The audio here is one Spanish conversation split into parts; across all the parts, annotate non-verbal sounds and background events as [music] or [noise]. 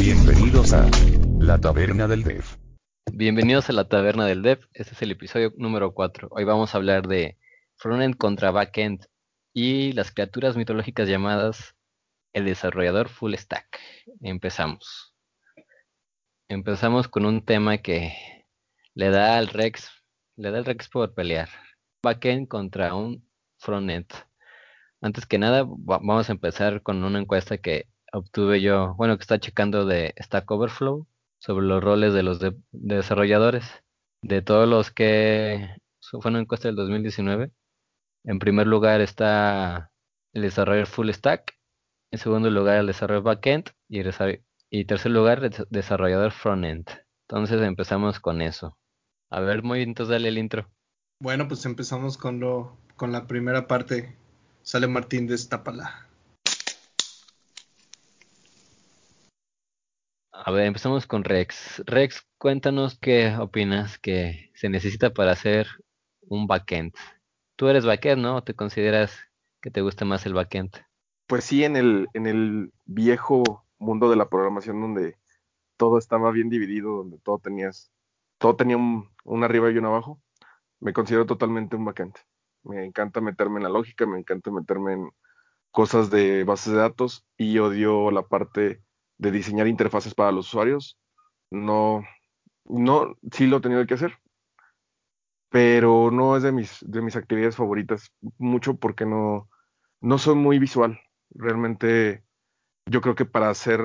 Bienvenidos a La Taberna del Dev. Bienvenidos a la Taberna del Dev. Este es el episodio número 4. Hoy vamos a hablar de frontend contra backend y las criaturas mitológicas llamadas el desarrollador full stack. Empezamos. Empezamos con un tema que le da al Rex, le da al Rex por pelear. Backend contra un frontend. Antes que nada, vamos a empezar con una encuesta que obtuve yo, bueno, que está checando de Stack Overflow sobre los roles de los desarrolladores. De todos los que fue una encuesta del 2019. En primer lugar está el desarrollador full stack, en segundo lugar el desarrollador backend y, y tercer lugar el desarrollador frontend. Entonces empezamos con eso. A ver, muy entonces dale el intro. Bueno, pues empezamos con lo con la primera parte. Sale Martín, destápala. A ver, empezamos con Rex. Rex, cuéntanos qué opinas que se necesita para hacer un backend. Tú eres backend, ¿no? ¿O te consideras que te gusta más el backend? Pues sí, en el, en el viejo mundo de la programación donde todo estaba bien dividido, donde todo tenías, todo tenía un, un arriba y un abajo, me considero totalmente un backend. Me encanta meterme en la lógica, me encanta meterme en cosas de bases de datos y odio la parte de diseñar interfaces para los usuarios. No, no, sí lo he tenido que hacer, pero no es de mis, de mis actividades favoritas, mucho porque no, no soy muy visual. Realmente yo creo que para ser,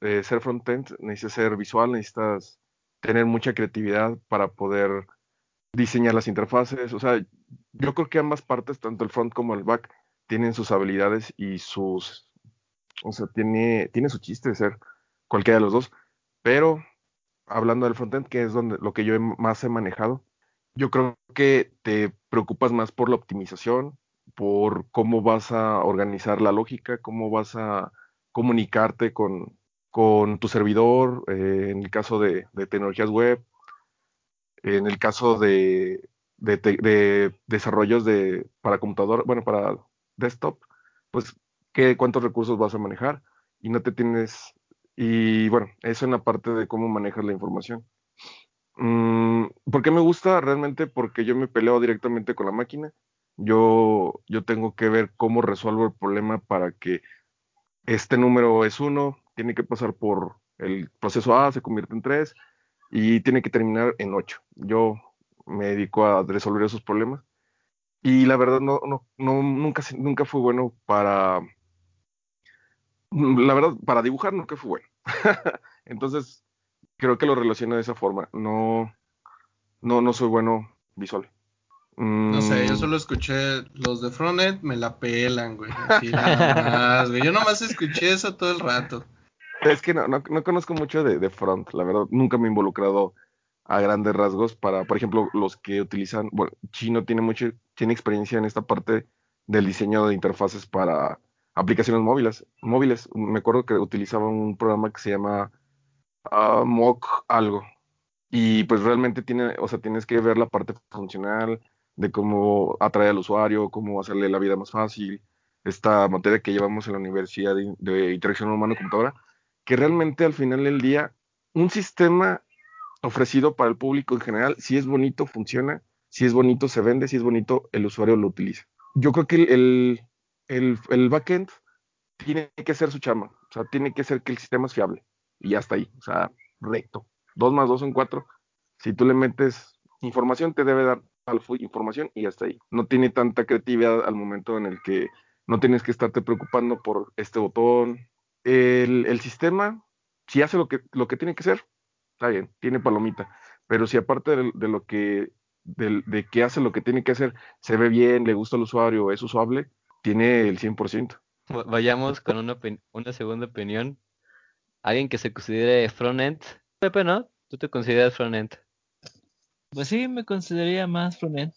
eh, ser frontend necesitas ser visual, necesitas tener mucha creatividad para poder diseñar las interfaces. O sea, yo creo que ambas partes, tanto el front como el back, tienen sus habilidades y sus o sea, tiene, tiene su chiste de ser cualquiera de los dos. Pero hablando del frontend, que es donde lo que yo más he manejado, yo creo que te preocupas más por la optimización, por cómo vas a organizar la lógica, cómo vas a comunicarte con, con tu servidor, eh, en el caso de, tecnologías web, en el caso de, de, de desarrollos de, para computador, bueno, para desktop, pues cuántos recursos vas a manejar y no te tienes, y bueno, eso en la parte de cómo manejas la información. Mm, ¿Por qué me gusta? Realmente porque yo me peleo directamente con la máquina. Yo, yo tengo que ver cómo resuelvo el problema para que este número es uno, tiene que pasar por el proceso A, se convierte en 3 y tiene que terminar en 8. Yo me dedico a resolver esos problemas y la verdad no, no, no nunca, nunca fue bueno para la verdad, para dibujar no que fue bueno. [laughs] Entonces, creo que lo relaciono de esa forma. No, no, no soy bueno visual. No sé, yo mm. solo escuché los de Frontend, me la pelan, güey. Así nada más, güey. Yo nomás escuché eso todo el rato. Es que no, no, conozco mucho de, de, front, la verdad. Nunca me he involucrado a grandes rasgos para, por ejemplo, los que utilizan, bueno, Chino tiene mucho, tiene experiencia en esta parte del diseño de interfaces para aplicaciones móviles. móviles. Me acuerdo que utilizaba un programa que se llama uh, Mock algo. Y pues realmente tiene, o sea, tienes que ver la parte funcional de cómo atraer al usuario, cómo hacerle la vida más fácil. Esta materia que llevamos en la Universidad de, Interacción Humano-Computadora, que realmente al final del día, un sistema ofrecido para el público en general, si es bonito, funciona, si es bonito, se vende, si es bonito, el usuario lo utiliza. Yo creo que el, el, el backend tiene que ser su chama, o sea, tiene que ser que el sistema es fiable y ya está ahí, o sea, recto. Dos más dos son cuatro. Si tú le metes información, te debe dar información y ya está ahí. No tiene tanta creatividad al momento en el que no tienes que estarte preocupando por este botón. El, el sistema, si hace lo que, lo que tiene que ser, está bien, tiene palomita. Pero si aparte de, de lo que de, de, que hace lo que tiene que hacer, se ve bien, le gusta al usuario, es usable, tiene el 100%. Vayamos con una, una segunda opinión. Alguien que se considere frontend. Pepe, ¿no? ¿Tú te consideras frontend? Pues sí, me consideraría más frontend.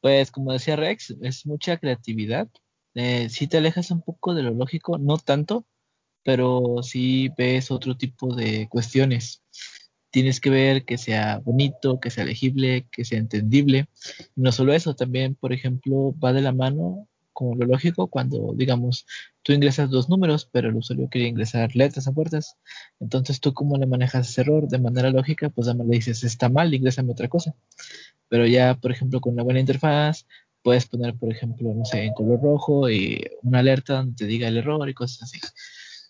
Pues como decía Rex, es mucha creatividad. Eh, si te alejas un poco de lo lógico, no tanto, pero sí ves otro tipo de cuestiones. Tienes que ver que sea bonito, que sea legible, que sea entendible. no solo eso, también, por ejemplo, va de la mano como lo lógico cuando, digamos, tú ingresas dos números, pero el usuario quiere ingresar letras a puertas. Entonces, tú cómo le manejas ese error de manera lógica, pues además le dices, está mal, ingrésame otra cosa. Pero ya, por ejemplo, con una buena interfaz, puedes poner, por ejemplo, no sé, en color rojo y una alerta donde te diga el error y cosas así.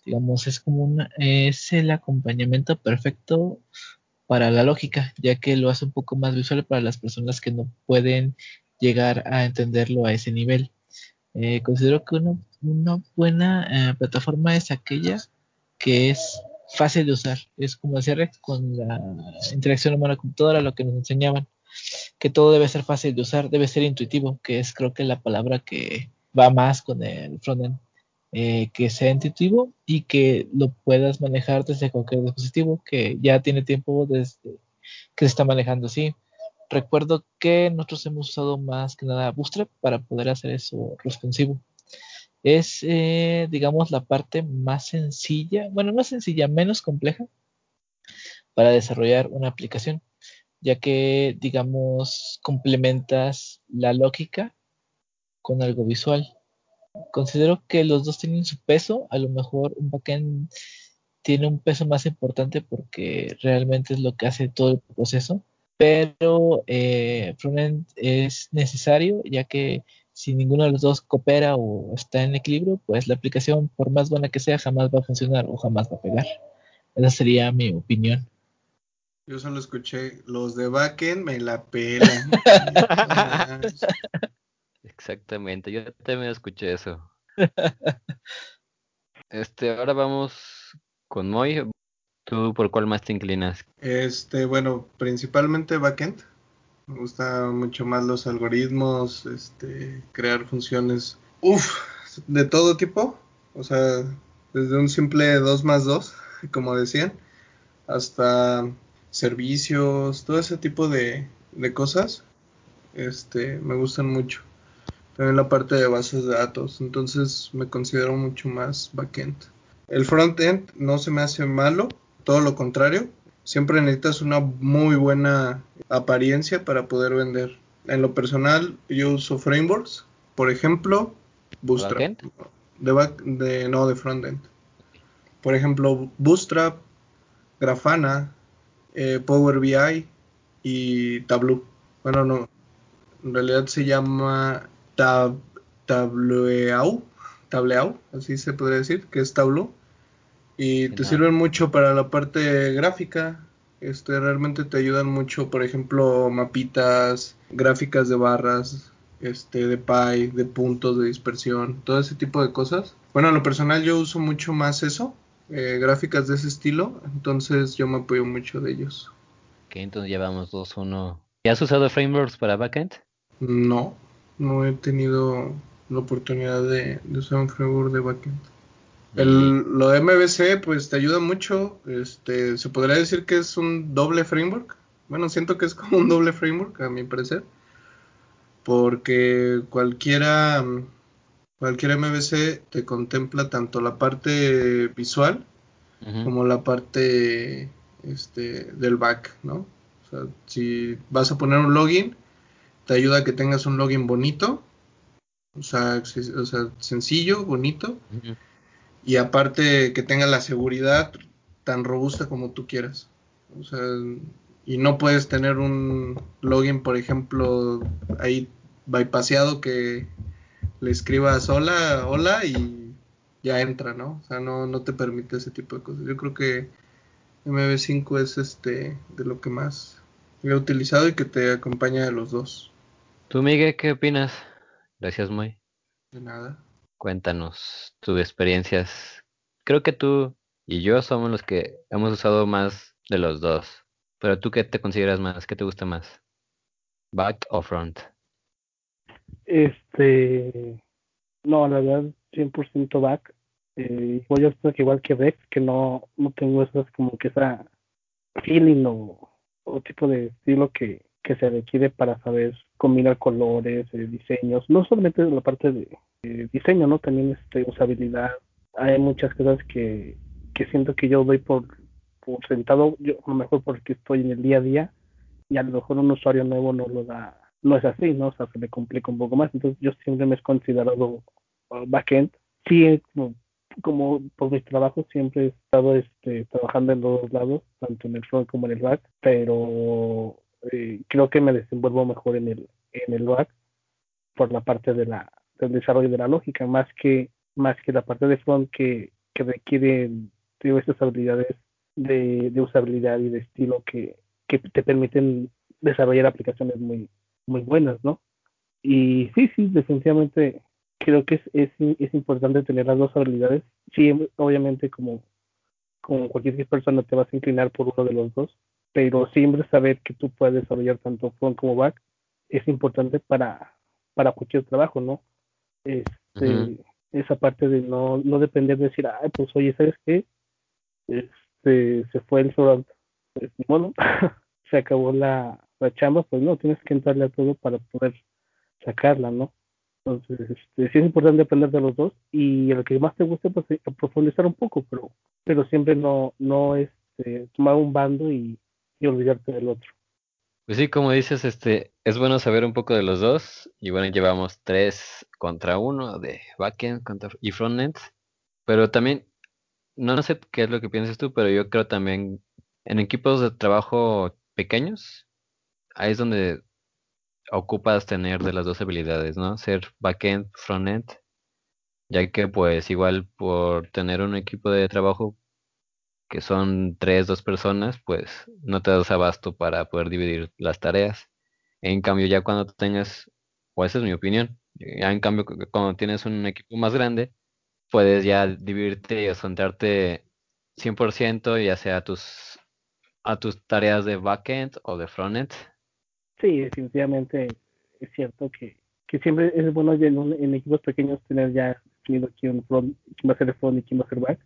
Digamos, es como una, es el acompañamiento perfecto para la lógica, ya que lo hace un poco más visual para las personas que no pueden llegar a entenderlo a ese nivel. Eh, considero que una, buena eh, plataforma es aquella que es fácil de usar. Es como decía Rex con la interacción humana-computadora, lo que nos enseñaban, que todo debe ser fácil de usar, debe ser intuitivo, que es creo que la palabra que va más con el frontend. Eh, que sea intuitivo y que lo puedas manejar desde cualquier dispositivo que ya tiene tiempo desde que se está manejando así. Recuerdo que nosotros hemos usado más que nada Bootstrap para poder hacer eso responsivo. Es, eh, digamos, la parte más sencilla, bueno, no sencilla, menos compleja para desarrollar una aplicación, ya que, digamos, complementas la lógica con algo visual considero que los dos tienen su peso. A lo mejor un backend tiene un peso más importante porque realmente es lo que hace todo el proceso. Pero eh, frontend es necesario ya que si ninguno de los dos coopera o está en equilibrio, pues la aplicación, por más buena que sea, jamás va a funcionar o jamás va a pegar. Esa sería mi opinión. Yo solo escuché, los de backend me la pelan. [laughs] [laughs] [laughs] Exactamente, yo también escuché eso. [laughs] este, ahora vamos con Moy. ¿Tú por cuál más te inclinas? Este, bueno, principalmente backend. Me gusta mucho más los algoritmos, este, crear funciones, uff, de todo tipo. O sea, desde un simple 2 más 2, [laughs] como decían, hasta servicios, todo ese tipo de, de cosas, este, me gustan mucho también la parte de bases de datos, entonces me considero mucho más backend. El frontend no se me hace malo, todo lo contrario, siempre necesitas una muy buena apariencia para poder vender. En lo personal, yo uso frameworks, por ejemplo, Bootstrap. De, back, de no de frontend. Por ejemplo, Bootstrap, Grafana, eh, Power BI y Tableau. Bueno, no, en realidad se llama tab, tableau, tableau, así se podría decir, que es Tableau. Y te sirven mucho para la parte gráfica. Este, realmente te ayudan mucho, por ejemplo, mapitas, gráficas de barras, este, de pie, de puntos, de dispersión, todo ese tipo de cosas. Bueno, en lo personal yo uso mucho más eso, eh, gráficas de ese estilo, entonces yo me apoyo mucho de ellos. Ok, entonces llevamos dos, uno. ¿Ya has usado frameworks para backend? No, no he tenido la oportunidad de, usar un framework de backend. El, lo de MVC pues te ayuda mucho, este, se podría decir que es un doble framework, bueno siento que es como un doble framework a mi parecer, porque cualquiera, cualquier MVC te contempla tanto la parte visual como la parte este, del back, ¿no? O sea, si vas a poner un login, te ayuda a que tengas un login bonito, o sea, o sea sencillo, bonito, y aparte que tenga la seguridad tan robusta como tú quieras. O sea, y no puedes tener un login, por ejemplo, ahí bypaseado que le escribas hola, hola y ya entra, ¿no? O sea, no, no te permite ese tipo de cosas. Yo creo que MV5 es este de lo que más he utilizado y que te acompaña de los dos. ¿Tú, Miguel, qué opinas? Gracias, Moy. De nada. Cuéntanos tus experiencias. Creo que tú y yo somos los que hemos usado más de los dos. Pero tú, ¿qué te consideras más? ¿Qué te gusta más? ¿Back o front? Este. No, la verdad, 100% back. Eh, yo estoy igual que Rex, que no, no tengo esas como que esa feeling o, o tipo de estilo que, que se requiere para saber combinar colores, eh, diseños, no solamente la parte de diseño, ¿no? También este, usabilidad. Hay muchas cosas que, que siento que yo doy por, por sentado, yo a lo mejor porque estoy en el día a día y a lo mejor un usuario nuevo no lo da no es así, ¿no? O sea, se me complica un poco más. Entonces yo siempre me he considerado uh, backend. Sí, como, como por mis trabajos siempre he estado este, trabajando en los dos lados, tanto en el front como en el back, pero eh, creo que me desenvuelvo mejor en el, en el back por la parte de la, del desarrollo de la lógica, más que, más que la parte de front que, requiere digo, estas habilidades de, usabilidad y de estilo que, que te permiten desarrollar aplicaciones muy, muy buenas, ¿no? Y sí, sí, definitivamente creo que es, es, es importante tener las dos habilidades. Sí, obviamente como, como cualquier persona te vas a inclinar por uno de los dos, pero siempre saber que tú puedes desarrollar tanto front como back es importante para, para cualquier trabajo, ¿no? Este, Esa parte de no, no depender de decir, ay, pues oye, ¿sabes qué? Este, se fue el front, pues, bueno, [laughs] se acabó la, la chamba, pues no, tienes que entrarle a todo para poder sacarla, ¿no? Entonces, este, sí es importante aprender de los dos y el que más te guste, pues eh, profundizar un poco, pero, pero siempre no, no este, tomar un bando y, y olvidarte del otro. Pues sí, como dices, este, es bueno saber un poco de los dos. Y bueno, llevamos tres contra uno de backend contra y frontend. Pero también, no, sé qué es lo que piensas tú, pero yo creo también en equipos de trabajo pequeños, ahí es donde ocupas tener de las dos habilidades, ¿no? Ser backend, frontend, ya que pues igual por tener un equipo de trabajo que son tres, dos personas, pues no te das abasto para poder dividir las tareas. En cambio, ya cuando tengas, o esa es mi opinión, ya en cambio cuando tienes un equipo más grande, puedes ya dividirte y centrarte 100% ya sea a tus, a tus tareas de backend o de frontend. Sí, definitivamente es cierto que, que siempre es bueno en, en equipos pequeños tener ya definido quién, front, quién va a ser el front y quién va a ser back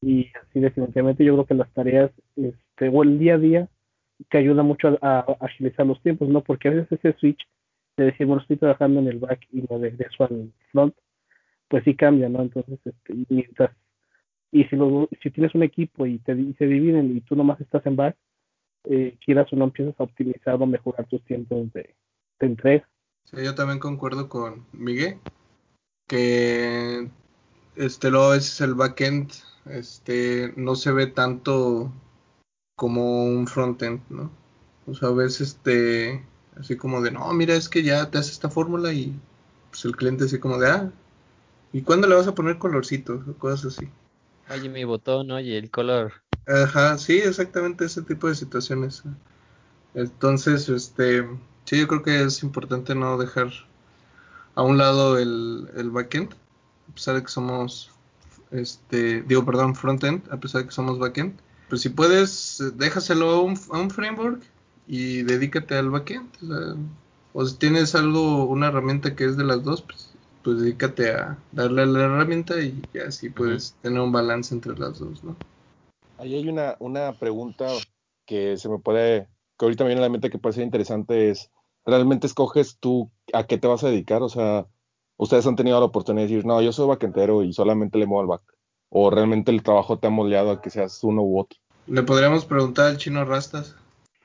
y así definitivamente yo creo que las tareas este, o el día a día te ayuda mucho a, agilizar los tiempos, ¿no? Porque a veces ese switch de decir, bueno, estoy trabajando en el back y no regreso al front, pues sí cambia, ¿no? Entonces, este, mientras, y si, lo, si tienes un equipo y te se dividen y tú nomás estás en back, eh, quieras o no empiezas a optimizar o mejorar tus tiempos de, entrega. Sí, yo también concuerdo con Miguel, que este luego es el backend este no se ve tanto como un frontend, ¿no? O sea, a veces este así como de, no, mira, es que ya te hace esta fórmula y pues el cliente así como de, ah, ¿y cuándo le vas a poner colorcitos o cosas así? Oye, mi botón, oye, el color. Ajá, sí, exactamente ese tipo de situaciones. Entonces, este, sí, yo creo que es importante no dejar a un lado el, el backend, a pesar de que somos este, digo, perdón, frontend, a pesar de que somos backend. Pues si puedes, déjaselo a un, a un framework y dedícate al backend. O, si tienes algo, una herramienta que es de las dos, pues, pues dedícate a darle a la herramienta y así puedes tener un balance entre las dos, ¿no? Ahí hay una, una pregunta que se me puede, que ahorita me viene a la mente que puede ser interesante, es, ¿realmente escoges tú a qué te vas a dedicar? O sea, ustedes han tenido la oportunidad de decir, no, yo soy backendero y solamente le muevo al back. O realmente el trabajo te ha moldeado a que seas uno u otro. Le podríamos preguntar al chino Rastas.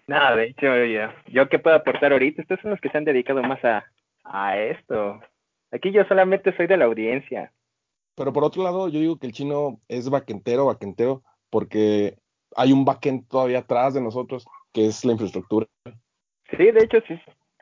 Nada, de hecho, yo, yo qué puedo aportar ahorita. Ustedes son los que se han dedicado más a, a esto. Aquí yo solamente soy de la audiencia. Pero por otro lado, yo digo que el chino es backentero, backentero, porque hay un backend todavía atrás de nosotros, que es la infraestructura. Sí, de hecho, sí,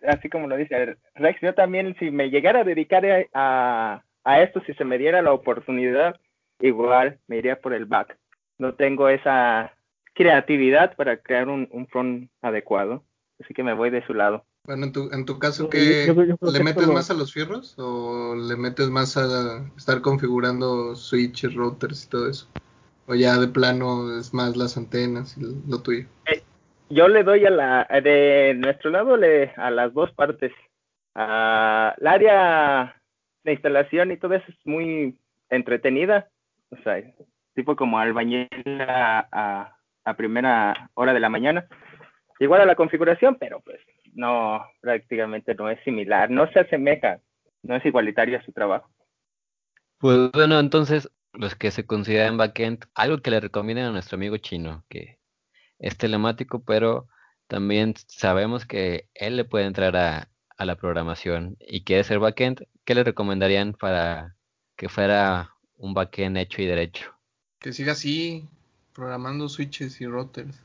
así como lo dice Rex, yo también si me llegara a dedicar a, a esto, si se me diera la oportunidad, igual me iría por el back. No tengo esa creatividad para crear un, un front adecuado, así que me voy de su lado. Bueno, en tu, en tu caso, ¿qué, ¿le metes más a los fierros o le metes más a estar configurando switches, routers y todo eso? O ya de plano es más las antenas y lo tuyo. Eh, yo le doy a la de nuestro lado le a las dos partes. A la área de instalación y todo eso es muy entretenida, o sea, tipo como albañil a, a, primera hora de la mañana. Igual a la configuración, pero pues no, prácticamente no es similar, no se asemeja, no es igualitario a su trabajo. Pues bueno, entonces los que se consideran backend, algo que le recomienden a nuestro amigo chino, que es telemático, pero también sabemos que él le puede entrar a, a la programación y quiere ser backend, ¿qué le recomendarían para que fuera un backend hecho y derecho? Que siga así, programando switches y routers.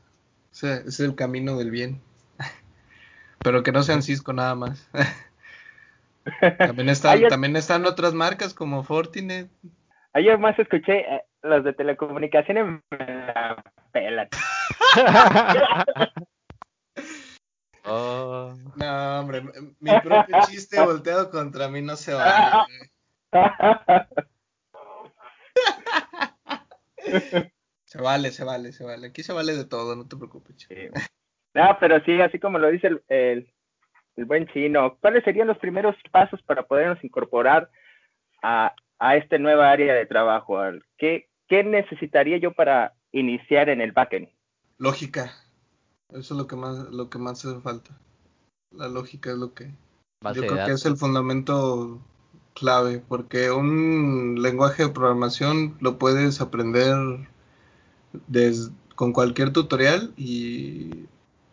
O sea, ese es el camino del bien. [laughs] Pero que no sean Cisco nada más. [laughs] también, están, Ayer- también están otras marcas como Fortinet. Ayer más escuché eh, los de telecomunicaciones me la pelan. [laughs] [laughs] Oh, No, hombre, mi propio chiste volteado contra mí no se vale. Se vale, se vale, se vale. Aquí se vale de todo, no te preocupes. Sí. No, pero sí, así como lo dice el, el, el buen chino, ¿cuáles serían los primeros pasos para podernos incorporar a, a este nueva área de trabajo? ¿Qué, ¿Qué necesitaría yo para iniciar en el backend? Lógica. Eso es lo que más, lo que más hace falta. La lógica es lo que base yo creo que es el fundamento clave, porque un lenguaje de programación lo puedes aprender des- con cualquier tutorial y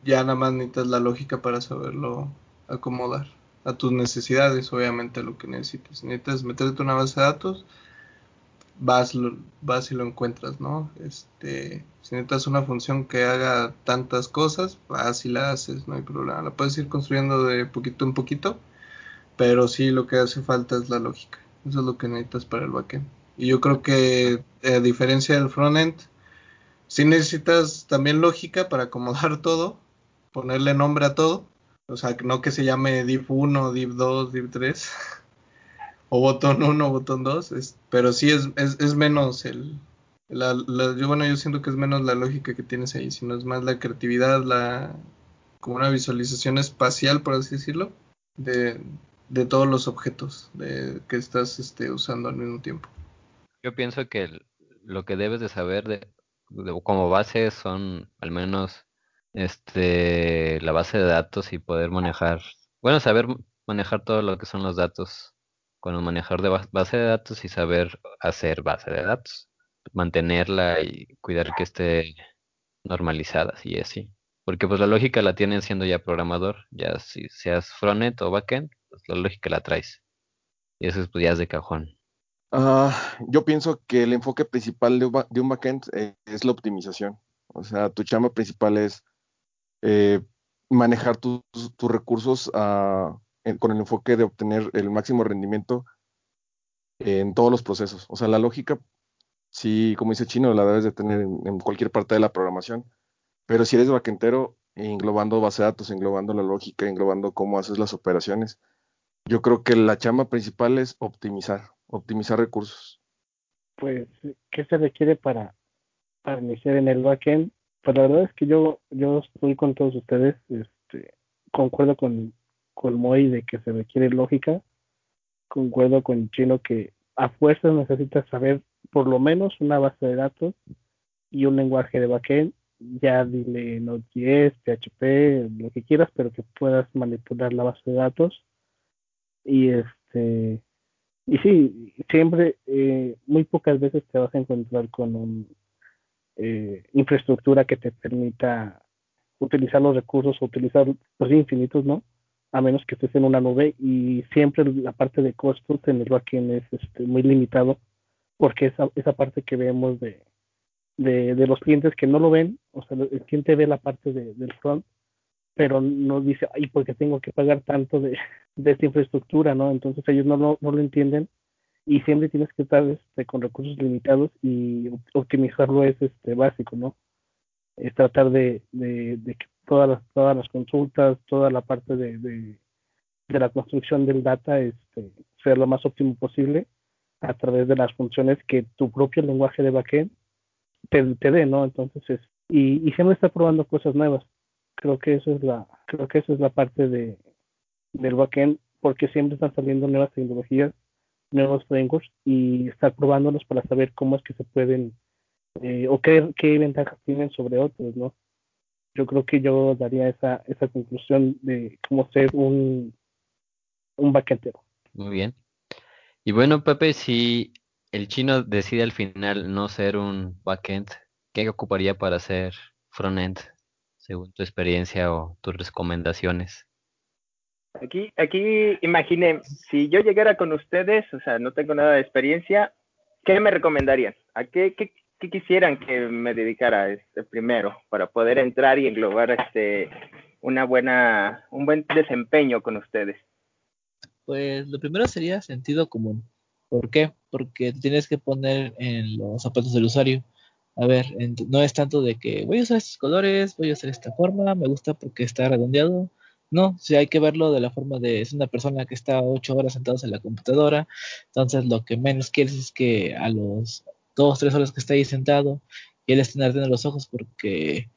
ya nada más necesitas la lógica para saberlo acomodar a tus necesidades, obviamente lo que necesites. Si necesitas meterte una base de datos, vas, vas y lo encuentras, ¿no? Este, si necesitas una función que haga tantas cosas, vas y la haces, no hay problema. La puedes ir construyendo de poquito en poquito, pero sí lo que hace falta es la lógica. Eso es lo que necesitas para el backend. Y yo creo que a diferencia del frontend, sí necesitas también lógica para acomodar [laughs] todo, ponerle nombre a todo. O sea, no que se llame div 1, div 2, div 3, o botón 1, botón 2, es- pero sí es, es, es menos el... La, yo, bueno, yo siento que es menos la lógica que tienes ahí, sino es más la creatividad, la como una visualización espacial, por así decirlo, de, de todos los objetos de, que estás este, usando al mismo tiempo. Yo pienso que lo que debes de saber de, de- como base son al menos este la base de datos y poder manejar, bueno, saber manejar todo lo que son los datos con el manejar de ba- base de datos y saber hacer base de datos, mantenerla y cuidar que esté normalizada y así. Porque pues la lógica la tienes siendo ya programador, ya si seas frontend o backend, pues la lógica la traes. Y eso es, pues ya de cajón. Ah, yo pienso que el enfoque principal de un, un backend eh, es la optimización. O sea, tu chamba principal es eh, manejar tus, tus recursos en- con el enfoque de obtener el máximo rendimiento en todos los procesos. O sea, la lógica, sí, como dice Chino, la debes de tener en, cualquier parte de la programación. Pero si eres backendero, englobando base de datos, englobando la lógica, englobando cómo haces las operaciones, yo creo que la chamba principal es optimizar, optimizar recursos. Pues, ¿qué se requiere para, para iniciar en el backend? Pues la verdad es que yo, yo estoy con todos ustedes, este, concuerdo con, con Moy de que se requiere lógica, concuerdo con Chino que a fuerzas necesitas saber por lo menos una base de datos y un lenguaje de backend, ya dile Node.js, PHP, lo que quieras, pero que puedas manipular la base de datos. Y este y sí, siempre, eh, muy pocas veces te vas a encontrar con un eh, infraestructura que te permita utilizar los recursos, utilizar los infinitos, ¿no? A menos que estés en una nube y siempre la parte de costos en el backend es este, muy limitado porque esa, esa parte que vemos de, de, los clientes que no lo ven, o sea, el cliente ve la parte de, del front, pero no dice, ay, ¿por qué tengo que pagar tanto de, de esta infraestructura, no? Entonces ellos no lo, no lo entienden y siempre tienes que estar este, con recursos limitados y op- optimizarlo es este básico, ¿no? Es tratar de, de, de que todas las, todas las consultas, toda la parte de, de, de la construcción del data este, sea lo más óptimo posible a través de las funciones que tu propio lenguaje de backend te, te dé, ¿no? Entonces, es, y, y siempre está probando cosas nuevas. Creo que eso es la, creo que eso es la parte de, del backend, porque siempre están saliendo nuevas tecnologías, nuevos frameworks y estar probándolos para saber cómo es que se pueden eh, o qué, qué ventajas tienen sobre otros, ¿no? Yo creo que yo daría esa, esa conclusión de cómo ser un, un backendero. Muy bien. Y bueno, Pepe, si el chino decide al final no ser un backend, ¿qué ocuparía para ser frontend, según tu experiencia o tus recomendaciones? Aquí, aquí imaginen, si yo llegara con ustedes, o sea, no tengo nada de experiencia, ¿qué me recomendarían? ¿A qué, qué, qué quisieran que me dedicara este primero para poder entrar y englobar este una buena, un buen desempeño con ustedes? Pues lo primero sería sentido común. ¿Por qué? Porque tienes que poner en los zapatos del usuario. A ver, no es tanto de que voy a usar estos colores, voy a usar esta forma, me gusta porque está redondeado. No, si hay que verlo de la forma de es una persona que está ocho horas sentados en la computadora, entonces lo que menos quieres es que a los dos, tres horas que está ahí sentado, y él esté ardiendo los ojos porque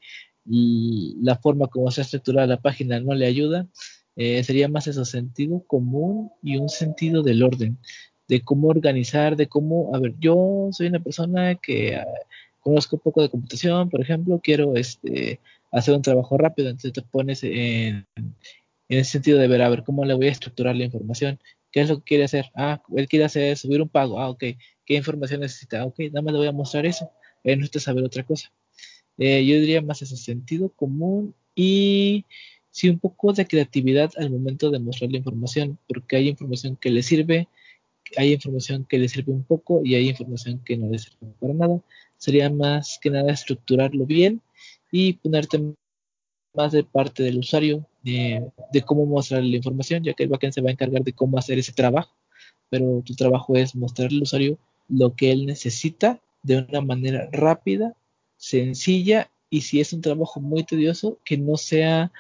la forma como se ha estructurado la página no le ayuda. Eh, sería más eso, sentido común y un sentido del orden, de cómo organizar, de cómo, a ver, yo soy una persona que ah, conozco un poco de computación, por ejemplo, quiero este, hacer un trabajo rápido, entonces te pones en, en ese sentido de ver, a ver, cómo le voy a estructurar la información, qué es lo que quiere hacer, ah, él quiere hacer subir un pago, ah, ok, qué información necesita, ok, nada más le voy a mostrar eso, él necesita saber otra cosa. Eh, yo diría más ese sentido común y sí un poco de creatividad al momento de mostrar la información, porque hay información que le sirve, hay información que le sirve un poco y hay información que no le sirve para nada. Sería más que nada estructurarlo bien y ponerte más de parte del usuario de, de cómo mostrar la información, ya que el backend se va a encargar de cómo hacer ese trabajo, pero tu trabajo es mostrar al usuario lo que él necesita de una manera rápida sencilla y si es un trabajo muy tedioso, que no sea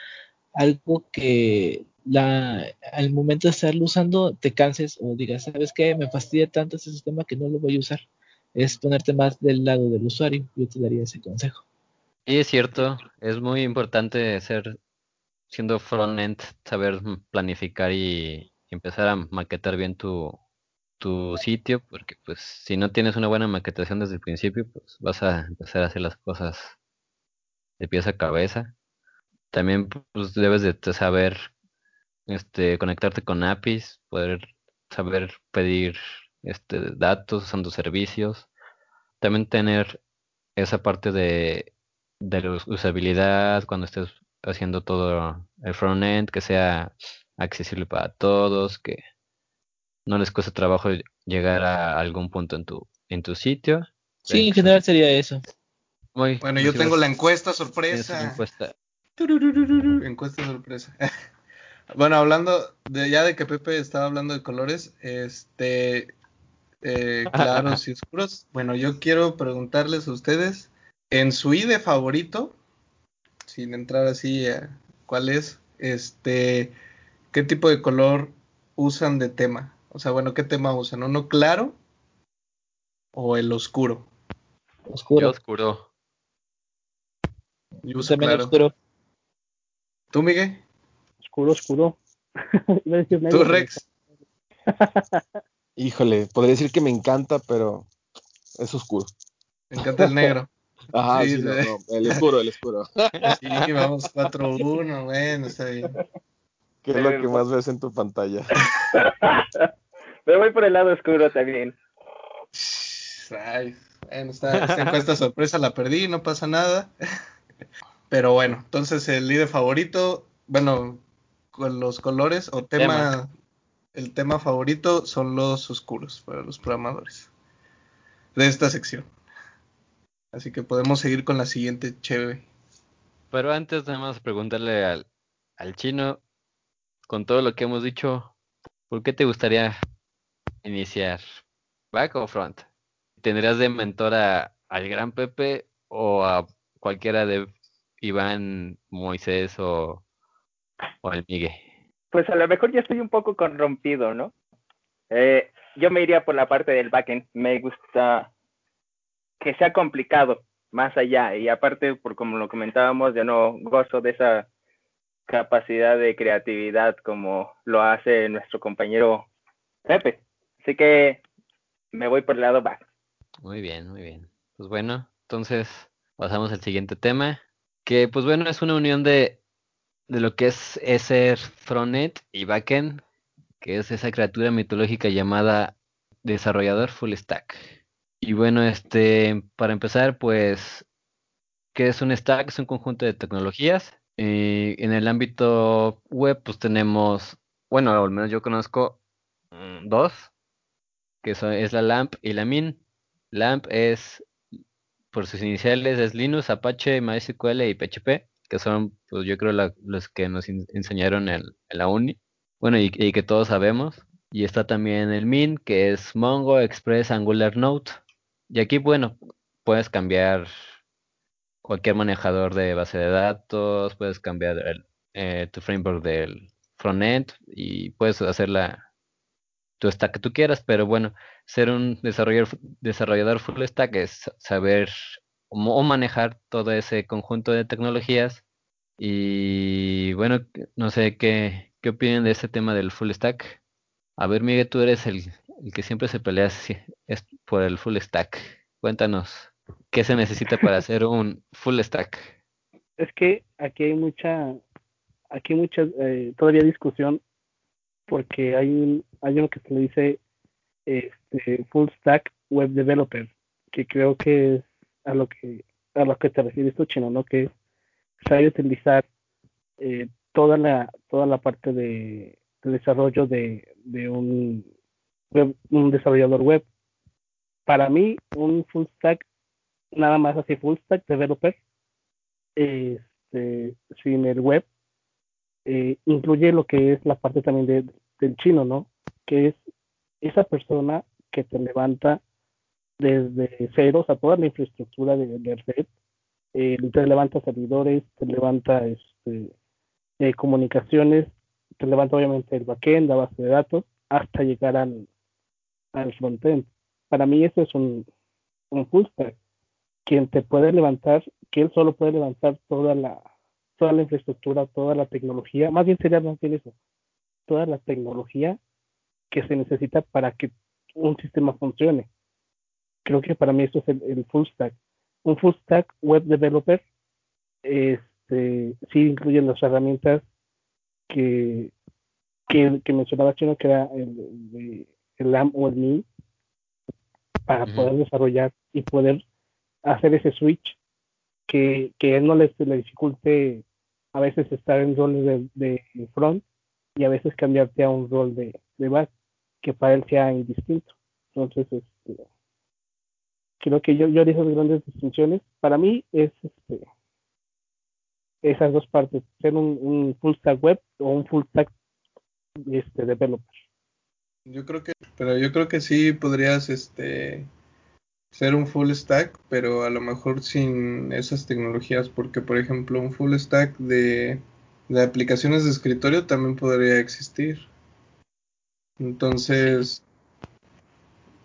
algo que la, al momento de estarlo usando te canses o digas, ¿sabes qué? Me fastidia tanto este sistema que no lo voy a usar. Es ponerte más del lado del usuario. Yo te daría ese consejo. Y es cierto, es muy importante ser, siendo front-end, saber planificar y empezar a maquetar bien tu, tu sitio, porque pues si no tienes una buena maquetación desde el principio, pues vas a empezar a hacer las cosas de pies a cabeza. También pues debes de saber este conectarte con APIs, poder saber pedir este datos usando servicios. También tener esa parte de, de la usabilidad cuando estés haciendo todo el frontend, que sea accesible para todos, que no les cuesta trabajo llegar a algún punto en tu, en tu sitio. Sí, en general sería eso. Muy, bueno, yo tengo la encuesta sorpresa. Encuesta. encuesta sorpresa. bueno, hablando de ya de que Pepe estaba hablando de colores, este eh, [laughs] claros y oscuros. Bueno, yo quiero preguntarles a ustedes, en su IDE favorito, sin entrar así a cuál es, este, ¿qué tipo de color usan de tema? O sea, bueno, ¿qué tema usan? ¿Uno claro o el oscuro? Oscuro. Yo oscuro. Yo uso También claro. oscuro. ¿Tú, Miguel? Oscuro, oscuro. [laughs] ¿Tú, Rex? [laughs] Híjole, podría decir que me encanta, pero es oscuro. Me encanta el negro. [laughs] Ajá, Sí, sí, no, no, el oscuro, el oscuro. Sí, vamos 4-1, bueno, está bien. ¿Qué es lo que más ves en tu pantalla? [laughs] Me voy por el lado oscuro también. Ay, bueno, esta, esta encuesta sorpresa la perdí, no pasa nada. Pero bueno, entonces el líder favorito, bueno, con los colores o tema, Tema. el tema favorito son los oscuros para los programadores de esta sección. Así que podemos seguir con la siguiente chévere. Pero antes nada más preguntarle al, al chino, con todo lo que hemos dicho, ¿por qué te gustaría iniciar? ¿Back o front? ¿Tendrías de mentor a, al gran Pepe o a cualquiera de Iván, Moisés o, o al Migue? Pues a lo mejor ya estoy un poco corrompido, ¿no? Eh, yo me iría por la parte del backend. Me gusta que sea complicado más allá. Y aparte, por como lo comentábamos, yo no gozo de esa capacidad de creatividad como lo hace nuestro compañero Pepe. Así que me voy por el lado back. Muy bien, muy bien. Pues bueno, entonces pasamos al siguiente tema, que pues bueno, es una unión de, de lo que es, es ser frontend y backend, que es esa criatura mitológica llamada desarrollador full stack. Y bueno, este, para empezar, pues, ¿qué es un stack? Es un conjunto de tecnologías. Eh, en el ámbito web, pues tenemos bueno, al menos yo conozco mm, dos, que son, es la LAMP y la MIN. LAMP es, por sus iniciales, es Linux, Apache, MySQL y PHP, que son, pues yo creo, los que nos en- enseñaron en, la uni. Bueno, y, y que todos sabemos. Y está también el MIN, que es Mongo, Express, Angular, Node. Y aquí, bueno, puedes cambiar cualquier manejador de base de datos, puedes cambiar el, eh, tu framework del frontend y puedes hacer la, tu stack que tú quieras, pero bueno, ser un desarrollador, desarrollador full stack es saber o, manejar todo ese conjunto de tecnologías y bueno, no sé qué, qué opinan de este tema del full stack. A ver, Miguel, tú eres el, el que siempre se pelea si- es por el full stack. Cuéntanos, ¿qué se necesita para [laughs] hacer un full stack? Es que aquí hay mucha, aquí hay mucha eh, todavía discusión porque hay un, hay uno que se le dice este, full stack web developer, que creo que es a lo que a lo que te refieres tú, chino, ¿no? Que sabe utilizar eh, toda la toda la parte de, de desarrollo de, de un web- un desarrollador web. Para mí, un full stack, nada más así full stack developer, este, sin el web, eh, incluye lo que es la parte también de, del chino, ¿no? Que es esa persona que te levanta desde cero, o sea, toda la infraestructura de, de red, eh, te levanta servidores, te levanta este, eh, comunicaciones, te levanta obviamente el backend, la base de datos, hasta llegar al, al frontend. Para mí eso es un, un full stack, quien te puede levantar, que él solo puede levantar toda la, toda la infraestructura, toda la tecnología, más bien sería más bien eso, toda la tecnología que se necesita para que un sistema funcione. Creo que para mí eso es el, el full stack. Un full stack web developer este, sí incluyen las herramientas que, que, que mencionaba Chino, que era el, el, el LAMP o el MIN, para poder desarrollar y poder hacer ese switch que, que él no le, le dificulte a veces estar en roles de, de front y a veces cambiarte a un rol de, de back que para él sea indistinto. Entonces, este, creo que yo, yo haría esas grandes distinciones. Para mí es este, esas dos partes, ser un, un full stack web o un full stack este, developer. Yo creo que, pero yo creo que sí podrías, este, ser un full stack, pero a lo mejor sin esas tecnologías, porque por ejemplo un full stack de, de aplicaciones de escritorio también podría existir. Entonces,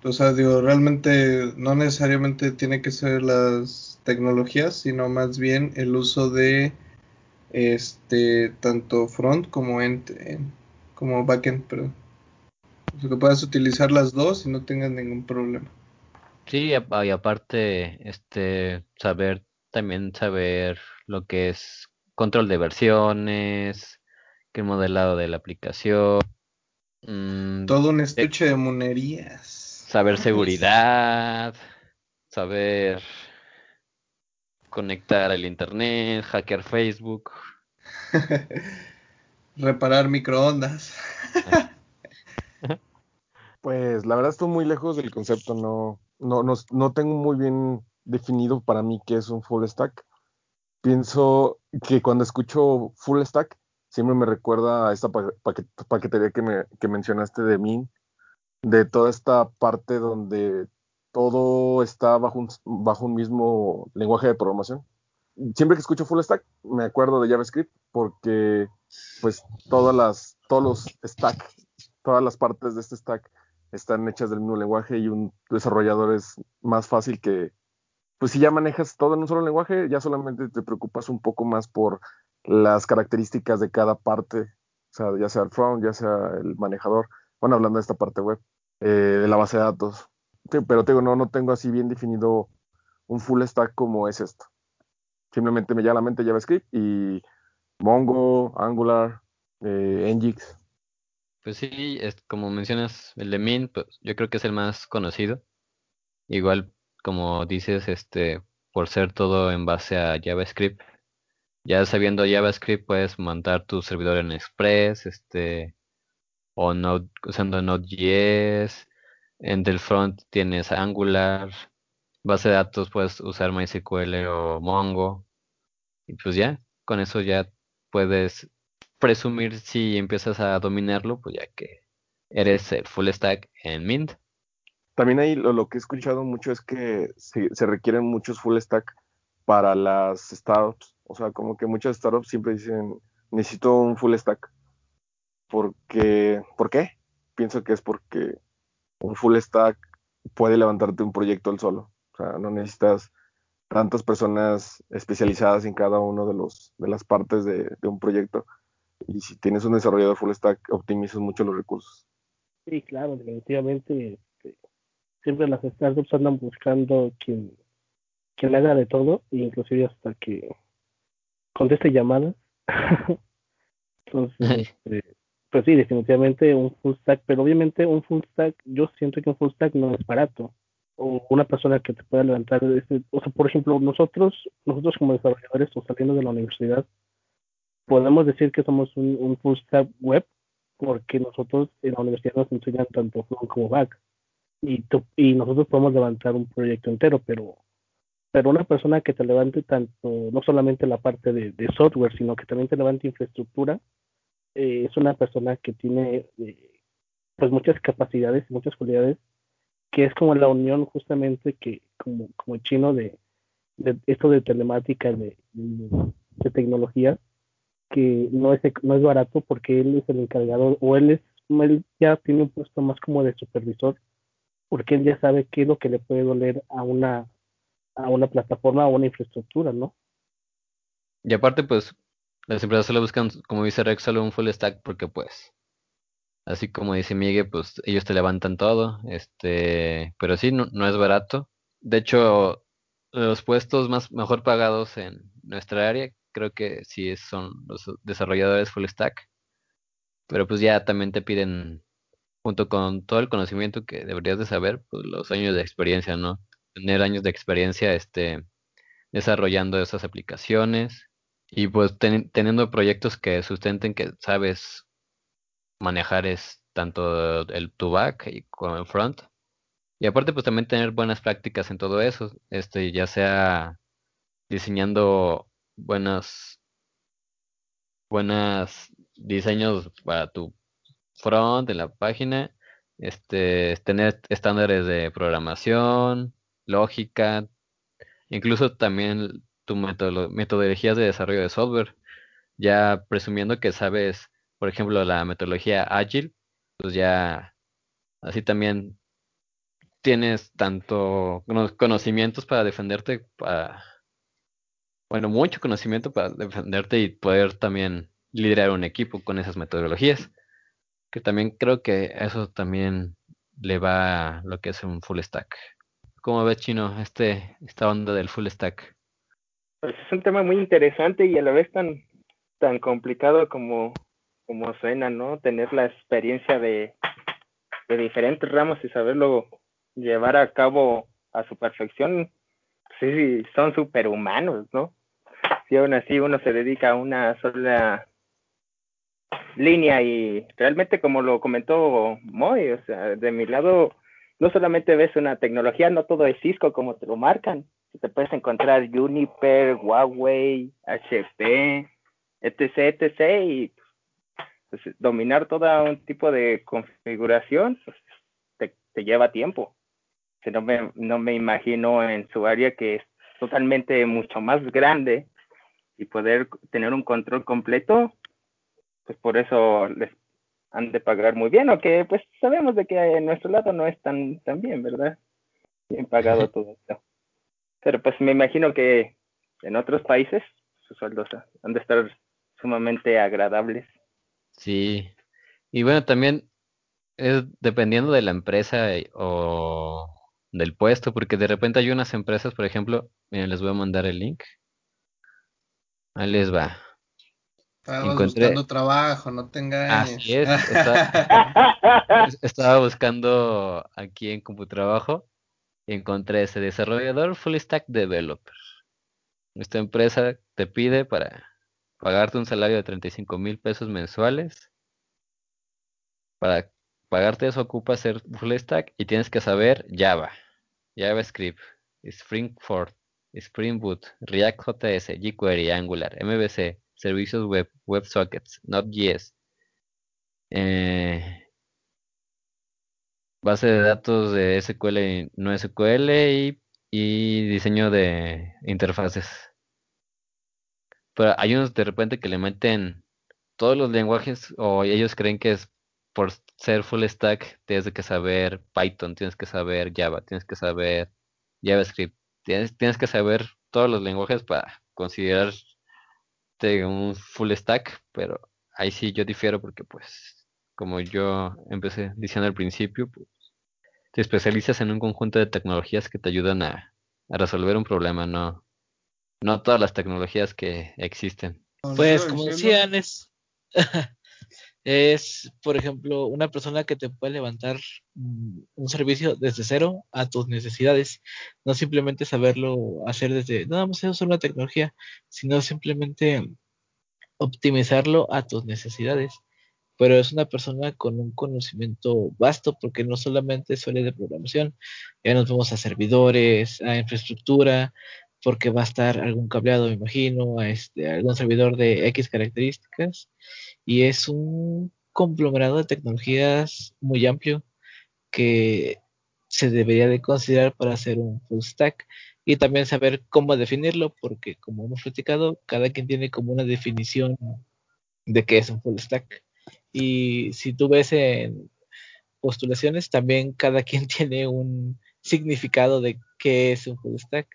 o sea, digo, realmente no necesariamente tiene que ser las tecnologías, sino más bien el uso de este tanto front como end, en- como backend, perdón. O sea, que puedas utilizar las dos y no tengas ningún problema. Sí, y apa- y aparte, este, saber, también saber lo que es control de versiones, que el modelado de la aplicación, mm, Todo un estuche de monerías. saber [laughs] seguridad, saber conectar al internet, hackear Facebook. [laughs] Reparar microondas. [laughs] Pues la verdad estoy muy lejos del concepto, no, no, no, no tengo muy bien definido para mí qué es un full stack. Pienso que cuando escucho full stack, siempre me recuerda a esta pa- paquet- paquetería que, me, que mencionaste de Min, de toda esta parte donde todo está bajo un, bajo un mismo lenguaje de programación. Siempre que escucho full stack, me acuerdo de JavaScript porque pues todas las, todos los stack, todas las partes de este stack están hechas del mismo lenguaje y un desarrollador es más fácil que, pues si ya manejas todo en un solo lenguaje, ya solamente te preocupas un poco más por las características de cada parte, o sea, ya sea el front, ya sea el manejador, bueno, hablando de esta parte web, eh, de la base de datos. Pero te digo, no, no tengo así bien definido un full stack como es esto. Simplemente me llega a la mente JavaScript y Mongo, Angular, eh, Nginx. Pues sí, es, como mencionas, el de Mint, pues yo creo que es el más conocido. Igual, como dices, este, por ser todo en base a JavaScript. Ya sabiendo JavaScript puedes montar tu servidor en Express, este, o Node, usando Node.js. En del front tienes Angular. Base de datos puedes usar MySQL o Mongo. Y pues ya, con eso ya puedes presumir si empiezas a dominarlo, pues ya que eres el full stack en Mint. También ahí lo, que he escuchado mucho es que se, requieren muchos full stack para las startups. O sea, como que muchas startups siempre dicen, necesito un full stack. Porque, ¿por qué? Pienso que es porque un full stack puede levantarte un proyecto al solo. O sea, no necesitas tantas personas especializadas en cada uno de los de las partes de un proyecto. Y si tienes un desarrollador full stack, optimizas mucho los recursos. Sí, claro, definitivamente. Este, siempre las startups andan buscando quien, quien le haga de todo, e inclusive hasta que conteste llamadas. [laughs] Entonces, este, pues sí, definitivamente un full stack, pero obviamente un full stack, yo siento que un full stack no es barato. O una persona que te pueda levantar, ese, o sea, por ejemplo, nosotros, nosotros como desarrolladores o saliendo de la universidad, podemos decir que somos un, un full stack web porque nosotros en la universidad nos enseñan tanto front como back y, tú- y nosotros podemos levantar un proyecto entero, pero pero una persona que te levante tanto, no solamente la parte de, software, sino que también te levante infraestructura, eh, es una persona que tiene eh, pues muchas capacidades y muchas cualidades, que es como la unión justamente que, como, como chino de, de esto de telemática, de, de tecnología, que no es, no es barato porque él es el encargado, o él es, él ya tiene un puesto más como de supervisor, porque él ya sabe qué es lo que le puede doler a una a una plataforma o una infraestructura, ¿no? Y aparte, pues, las empresas solo buscan, como dice Rex, solo un full stack porque, pues, así como dice Miguel, pues ellos te levantan todo, este, pero sí, no, no es barato. De hecho, los puestos más mejor pagados en nuestra área, creo que sí son los desarrolladores full stack, pero pues ya también te piden, junto con todo el conocimiento que deberías de saber, pues los años de experiencia, ¿no? Tener años de experiencia, este, desarrollando esas aplicaciones y pues ten- teniendo proyectos que sustenten que sabes manejar es tanto el tu back y como el front. Y aparte pues también tener buenas prácticas en todo eso, este ya sea diseñando buenos buenos diseños para tu front en la página, este tener estándares de programación, lógica, incluso también tu metodolo- metodologías de desarrollo de software, ya presumiendo que sabes, por ejemplo, la metodología ágil, pues ya así también tienes tanto cono- conocimientos para defenderte, para, bueno, mucho conocimiento para defenderte y poder también liderar un equipo con esas metodologías, que también creo que eso también le va a lo que es un full stack. ¿Cómo ves, Chino, este, esta onda del full stack? Pues es un tema muy interesante y a la vez tan, tan complicado como, como suena, ¿no? Tener la experiencia de, de diferentes ramos y saberlo llevar a cabo a su perfección, sí, sí, son superhumanos, ¿no? Si aún así uno se dedica a una sola línea y realmente como lo comentó Moy, o sea, de mi lado no solamente ves una tecnología, no todo es Cisco como te lo marcan, te puedes encontrar Juniper, Huawei, HP, etc, etc y pues, dominar todo un tipo de configuración pues, te, te lleva tiempo. Sea, no, me, no me imagino en su área que es totalmente mucho más grande y poder tener un control completo, pues por eso les han de pagar muy bien, aunque pues sabemos de que en nuestro lado no es tan, tan bien, ¿verdad? Bien pagado todo esto. Pero pues me imagino que en otros países sus sueldos han de estar sumamente agradables. Sí, y bueno, también es dependiendo de la empresa y- o del puesto, porque de repente hay unas empresas, por ejemplo, miren, les voy a mandar el link. Ahí les va. Encontré- buscando trabajo, no te engañes. Así es, [laughs] está- Es- Estaba buscando aquí en CompuTrabajo y encontré ese desarrollador full stack developer. Esta empresa te pide para pagarte un salario de 35 mil pesos mensuales Para pagarte eso ocupa ser full stack y tienes que saber Java, JavaScript, Spring Fork, Spring Boot, React JS, jQuery, Angular, MVC, servicios web, WebSockets, Node.js, eh, base de datos de SQL y no SQL y, y diseño de interfaces. Pero hay unos de repente que le meten todos los lenguajes o ellos creen que es por ser full stack tienes que saber Python, tienes que saber Java, tienes que saber JavaScript, tienes, tienes que saber todos los lenguajes para considerarte un full stack, pero ahí sí yo difiero porque pues como yo empecé diciendo al principio, pues te especializas en un conjunto de tecnologías que te ayudan a, a resolver un problema, no, no todas las tecnologías que existen. Pues como decían, es, [laughs] es, por ejemplo, una persona que te puede levantar mm, un servicio desde cero a tus necesidades. No simplemente saberlo hacer desde, no vamos a usar una tecnología, sino simplemente optimizarlo a tus necesidades. Pero es una persona con un conocimiento vasto porque no solamente suele de programación, ya nos vamos a servidores, a infraestructura, porque va a estar algún cableado, me imagino, este, algún servidor de X características. Y es un conglomerado de tecnologías muy amplio que se debería de considerar para hacer un full stack y también saber cómo definirlo porque como hemos platicado cada quien tiene como una definición de qué es un full stack. Y si tú ves en postulaciones también cada quien [laughs] tiene un significado de qué es un full stack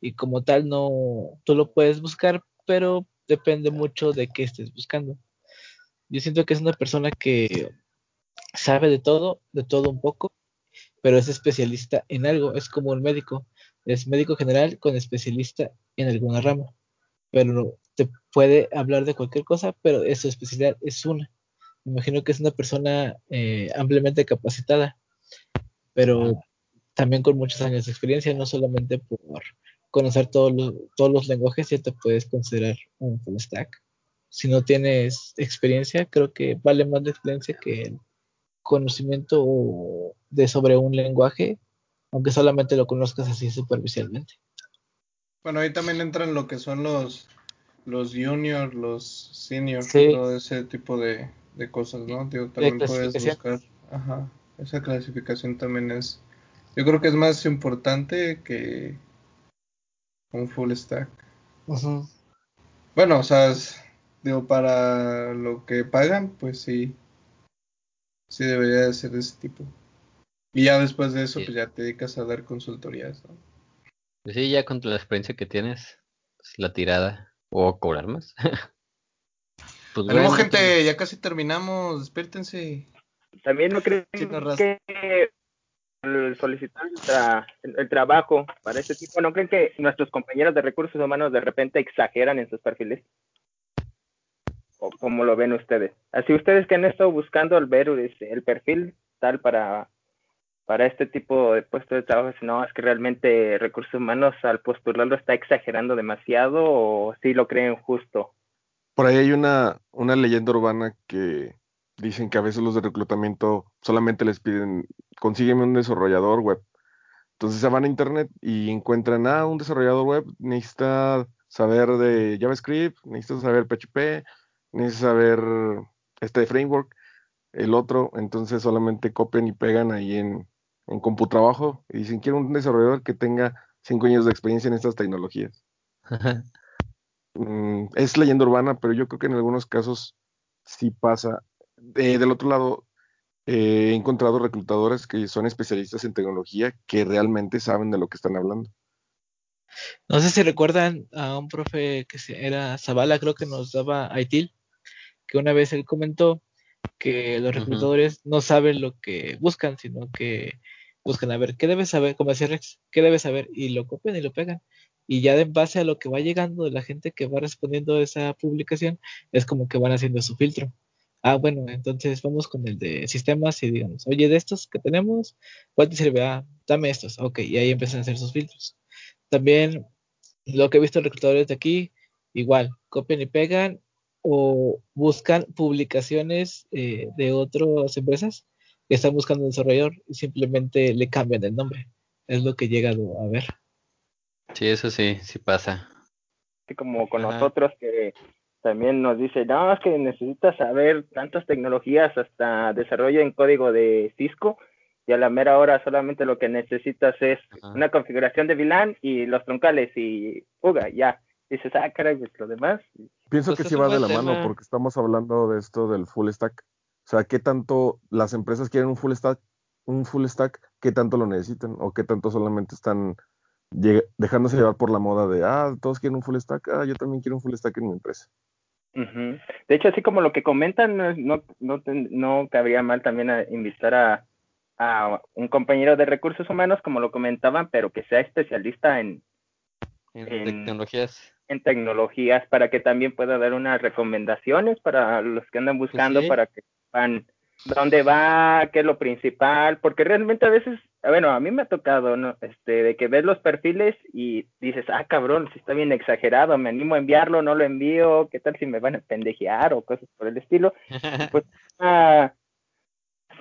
y como tal no tú lo puedes buscar pero depende mucho de qué estés buscando yo siento que es una persona que sabe de todo, de todo un poco, pero es especialista en algo, es como un médico, es médico general con especialista en alguna rama, pero te puede hablar de cualquier cosa, pero su especialidad es una. Me imagino que es una persona eh, ampliamente capacitada, pero también con muchos años de experiencia, no solamente por conocer todos los, todos los lenguajes, ya te puedes considerar un full stack si no tienes experiencia, creo que vale más la experiencia que el conocimiento de sobre un lenguaje, aunque solamente lo conozcas así superficialmente. Bueno, ahí también entran lo que son los los juniors, los seniors, todo ese tipo de, cosas, ¿no? también puedes buscar, ajá, esa clasificación también es, yo creo que es más importante que un full stack. Bueno, o sea, Digo, para lo que pagan, pues sí. Sí debería de ser de ese tipo. Y ya después de eso, pues ya te dedicas a dar consultorías, ¿no? Pues sí, ya con la experiencia que tienes, pues, la tirada. O cobrar más. [laughs] pues bueno, gente, ya casi terminamos, despiértense. También no creen que solicitar el, trabajo para este tipo, ¿no creen que nuestros compañeros de recursos humanos de repente exageran en sus perfiles? o cómo lo ven ustedes. Así ustedes que han estado buscando al ver este, el perfil tal para, para este tipo de puesto de trabajo, no, es que realmente recursos humanos al postularlo está exagerando demasiado o si lo creen justo. Por ahí hay una, una leyenda urbana que dicen que a veces los de reclutamiento solamente les piden, consígueme un desarrollador web. Entonces se van a internet y encuentran, ah, un desarrollador web necesita saber de JavaScript, necesita saber PHP, necesitas saber este framework, el otro, entonces solamente copian y pegan ahí en, en CompuTrabajo y dicen, quiero un desarrollador que tenga cinco años de experiencia en estas tecnologías. [laughs] Mm, es leyenda urbana, pero yo creo que en algunos casos sí pasa. Eh, del otro lado, he encontrado reclutadores que son especialistas en tecnología que realmente saben de lo que están hablando. No sé si recuerdan a un profe que era Zavala, creo que nos daba ITIL, que una vez él comentó que los reclutadores no saben lo que buscan, sino que buscan a ver qué debe saber, como decía Rex, qué debe saber, y lo copian y lo pegan. Y ya en base a lo que va llegando de la gente que va respondiendo a esa publicación, es como que van haciendo su filtro. Ah, bueno, entonces vamos con el de sistemas y digamos, oye, de estos que tenemos, ¿cuál te sirve? Ah, dame estos. Ok, y ahí empiezan a hacer sus filtros. También lo que he visto en reclutadores de aquí, igual, copian y pegan o buscan publicaciones eh, de otras empresas que están buscando un desarrollador y simplemente le cambian el nombre. Es lo que he llegado a ver. Sí, eso sí, sí pasa. Como con Ajá. nosotros que también nos dice, no, es que necesitas saber tantas tecnologías hasta desarrollo en código de Cisco y a la mera hora solamente lo que necesitas es Ajá. una configuración de VLAN y los troncales y fuga, ya. Dices, ah, caray, pues lo demás. Pienso Pues que es sí va de la mano porque estamos hablando de esto del full stack. O sea, ¿qué tanto las empresas quieren un full stack? Un full stack, ¿qué tanto lo necesitan? ¿O qué tanto solamente están dejándose llevar por la moda de, ah, todos quieren un full stack, ah, yo también quiero un full stack en mi empresa? De hecho, así como lo que comentan, no, no, no, no cabría mal también a invitar a, a un compañero de recursos humanos, como lo comentaban, pero que sea especialista en, En En- tecnologías. en tecnologías para que también pueda dar unas recomendaciones para los que andan buscando, Pues sí. para que sepan dónde va, qué es lo principal, porque realmente a veces, bueno, a mí me ha tocado, ¿no? Este, de que ves los perfiles y dices, ah, cabrón, si está bien exagerado, me animo a enviarlo, no lo envío, qué tal si me van a pendejear o cosas por el estilo, pues, [laughs] ah,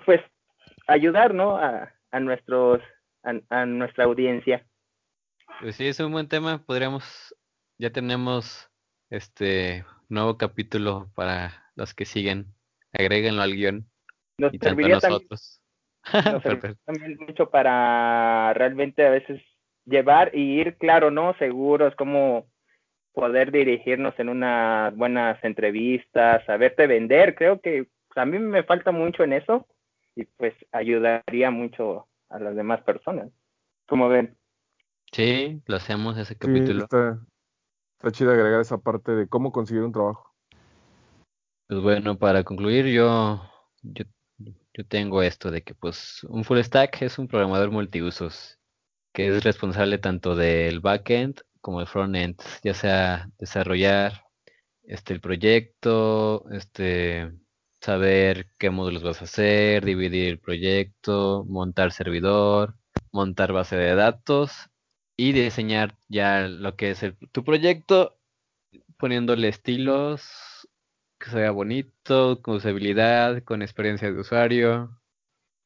pues ayudar, ¿no? A, a nuestros, a, a nuestra audiencia. Pues sí, es un buen tema. Podríamos, ya tenemos este nuevo capítulo para los que siguen. Agréguenlo al guion Nos y tanto serviría también [laughs] nos [laughs] mucho para realmente a veces llevar y ir, claro, ¿no? Seguros, cómo poder dirigirnos en unas buenas entrevistas, saberte vender. Creo que a mí me falta mucho en eso y pues ayudaría mucho a las demás personas. Como ven, Sí, lo hacemos ese Sí, capítulo. está, está chido agregar esa parte de cómo conseguir un trabajo. Pues bueno, para concluir, yo, yo, yo tengo esto de que pues un full stack es un programador multiusos que es responsable tanto del backend como del frontend, ya sea desarrollar este el proyecto, este saber qué módulos vas a hacer, dividir el proyecto, montar servidor, montar base de datos y diseñar ya lo que es el- tu proyecto, poniéndole estilos que sea bonito, con usabilidad, con experiencia de usuario.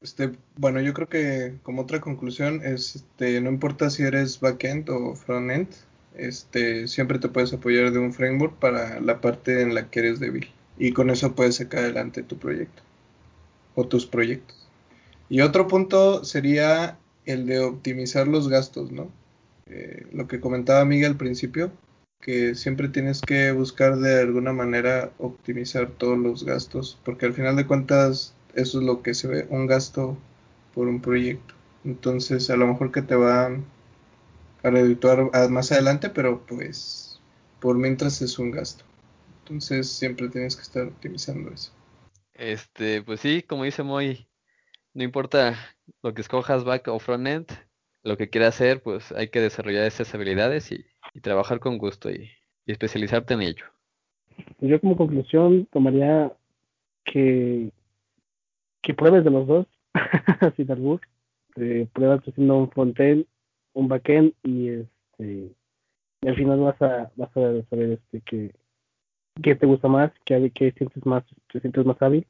Este, bueno, yo creo que como otra conclusión es, este, no importa si eres backend o frontend, este, siempre te puedes apoyar de un framework para la parte en la que eres débil. Y con eso puedes sacar adelante tu proyecto o tus proyectos. Y otro punto sería el de optimizar los gastos, ¿no? Eh, lo que comentaba Miguel al principio, que siempre tienes que buscar de alguna manera optimizar todos los gastos, porque al final de cuentas eso es lo que se ve, un gasto por un proyecto. Entonces a lo mejor que te va a redituar más adelante, pero pues por mientras es un gasto. Entonces siempre tienes que estar optimizando eso. Este, pues sí, como dice Moy, no importa lo que escojas, back o frontend, lo que quieras hacer, pues hay que desarrollar esas habilidades y, y trabajar con gusto y, especializarte en ello. Yo como conclusión tomaría que, que pruebes de los dos, [laughs] sin albur. Eh, pruebas haciendo un frontend, un backend y este y al final vas a vas a saber este que, que te gusta más, que, que sientes más, te sientes más hábil,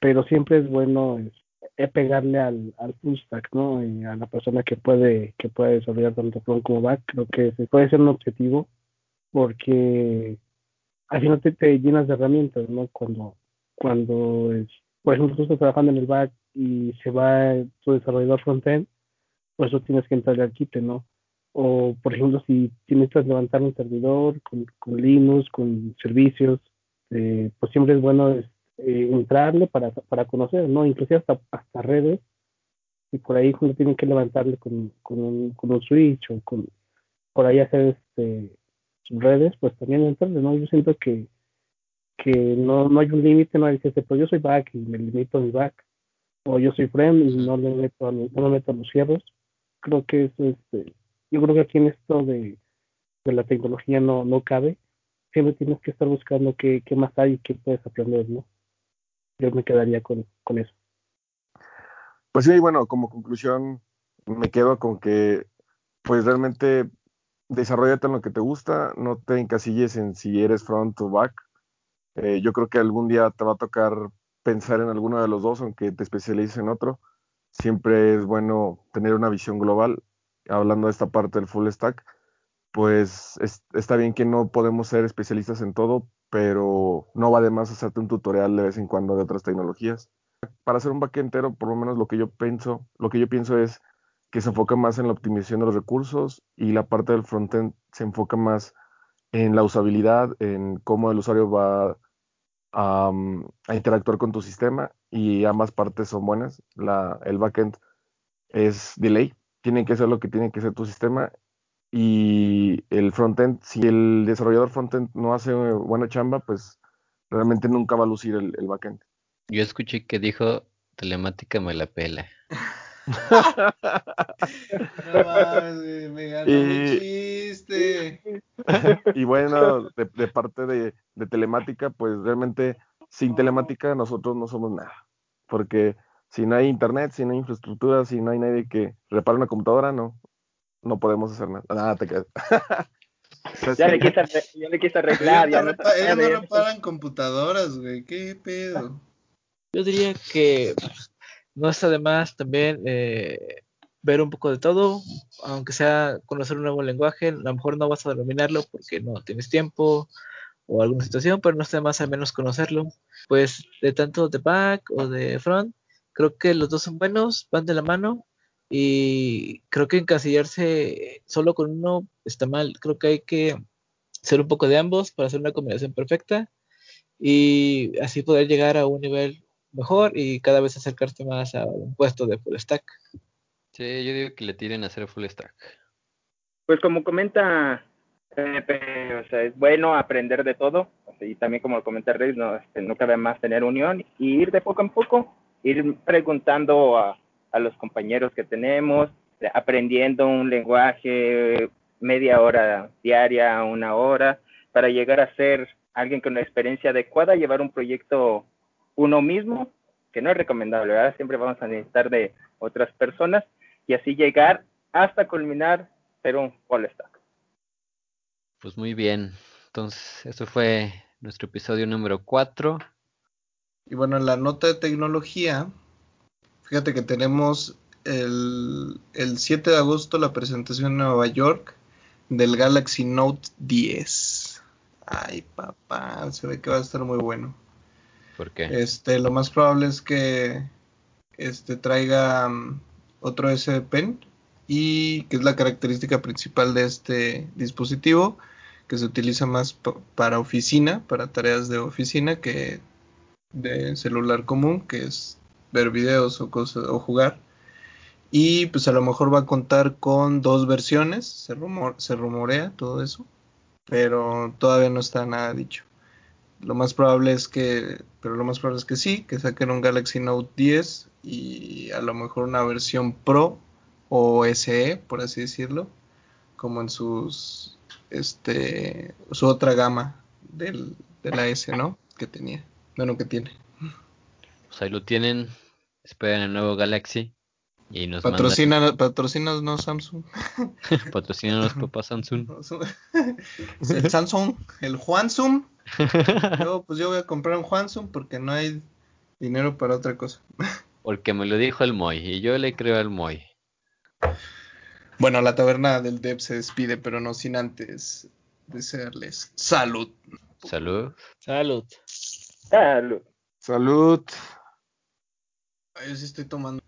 pero siempre es bueno es, es pegarle al, al full stack, ¿no? Y a la persona que puede, que puede desarrollar tanto front como back, creo que puede ser un objetivo porque al final te, llenas de herramientas, ¿no? Cuando, cuando es, por ejemplo, tú estás trabajando en el back y se va tu desarrollador frontend, pues tú tienes que entrarle al quite, ¿no? O, por ejemplo, si tienes que levantar un servidor con, con Linux, con servicios, eh, pues siempre es bueno eh, entrarle para, para conocer, ¿no? Inclusive hasta, hasta redes, y por ahí cuando tienen que levantarle con, con, un, con un switch o con, por ahí hacer este, redes, pues también entrarle, ¿no? Yo siento que, que no, no hay un límite, no hay que pues yo soy back y me limito a mi back, o yo soy friend y no le meto a, no me meto a los cierros. Creo que eso es, este, yo creo que aquí en esto de, de la tecnología no, no cabe. Siempre tienes que estar buscando qué, qué más hay y qué puedes aprender, ¿no? Yo me quedaría con, con eso. Pues sí, bueno, como conclusión me quedo con que pues realmente desarrollate en lo que te gusta, no te encasilles en si eres front o back, Eh, yo creo que algún día te va a tocar pensar en alguno de los dos, aunque te especialices en otro. Siempre es bueno tener una visión global. Hablando de esta parte del full stack, pues es- está bien que no podemos ser especialistas en todo, pero no va de más hacerte un tutorial de vez en cuando de otras tecnologías. Para hacer un backendero, por lo menos lo que yo pienso, lo que yo pienso es que se enfoca más en la optimización de los recursos y la parte del frontend se enfoca más en la usabilidad, en cómo el usuario va a, mm, interactuar con tu sistema y ambas partes son buenas. La, el backend es delay, tiene que ser lo que tiene que ser tu sistema y el frontend, si el desarrollador frontend no hace buena chamba, pues realmente nunca va a lucir el, el backend. Yo escuché que dijo telemática me la pela. [laughs] [laughs] No mames, güey, me ganó mi Y- chiste. [laughs] Y bueno, de, de parte de, de telemática, pues realmente sin telemática nosotros no somos nada. Porque si no hay internet, si no hay infraestructura, si no hay nadie que repare una computadora, no, no podemos hacer nada. Nada, te quedas. [laughs] Ya le quise, ya le quise arreglar, ya no Ellos no, reparan computadoras, güey. ¿Qué pedo? Yo diría que no está de más también eh, ver un poco de todo, aunque sea conocer un nuevo lenguaje, a lo mejor no vas a dominarlo porque no tienes tiempo o alguna situación, pero no está de más al menos conocerlo. Pues de tanto de back o de front, creo que los dos son buenos, van de la mano y creo que encasillarse solo con uno está mal. Creo que hay que hacer un poco de ambos para hacer una combinación perfecta y así poder llegar a un nivel mejor y cada vez acercarte más a un puesto de full stack. Sí, yo digo que le tiren a hacer full stack. Pues como comenta Pepe, o sea, es bueno aprender de todo, o sea, y también como comenta Rey, no, este, no cabe más tener unión y ir de poco en poco, ir preguntando a, a los compañeros que tenemos, aprendiendo un lenguaje media hora diaria, una hora, para llegar a ser alguien con una experiencia adecuada, llevar un proyecto uno mismo, que no es recomendable, ¿verdad? Siempre vamos a necesitar de otras personas y así llegar hasta culminar ser un full stack. Pues muy bien. Entonces, eso fue nuestro episodio número 4. Y bueno, en la nota de tecnología, fíjate que tenemos el, el 7 de agosto la presentación en Nueva York del Galaxy Note 10. Ay, papá, se ve que va a estar muy bueno. ¿Por qué? Este, lo más probable es que este traiga um, otro SD Pen y que es la característica principal de este dispositivo que se utiliza más pa- para oficina, para tareas de oficina que de celular común, que es ver videos o cosas o jugar. Y pues a lo mejor va a contar con dos versiones, se, rumor, se rumorea todo eso, pero todavía no está nada dicho. Lo más probable es que, pero lo más probable es que sí, que saquen un Galaxy Note 10 y a lo mejor una versión Pro o SE, por así decirlo, como en sus, este, su otra gama del, de la S, ¿no? Que tenía, bueno, que tiene. Pues ahí lo tienen. Esperen el nuevo Galaxy. Y nos mandan. Patrocina, patrocínanos, no Samsung. [laughs] Patrocinan los papás Samsung. [laughs] el Samsung, el Huansum. Yo, pues yo voy a comprar un Huansum porque no hay dinero para otra cosa. Porque me lo dijo el Moy. Y yo le creo al Moy. Bueno, la taberna del Dev se despide, pero no sin antes desearles salud. Salud. Salud. Salud. Salud. Yo sí estoy tomando.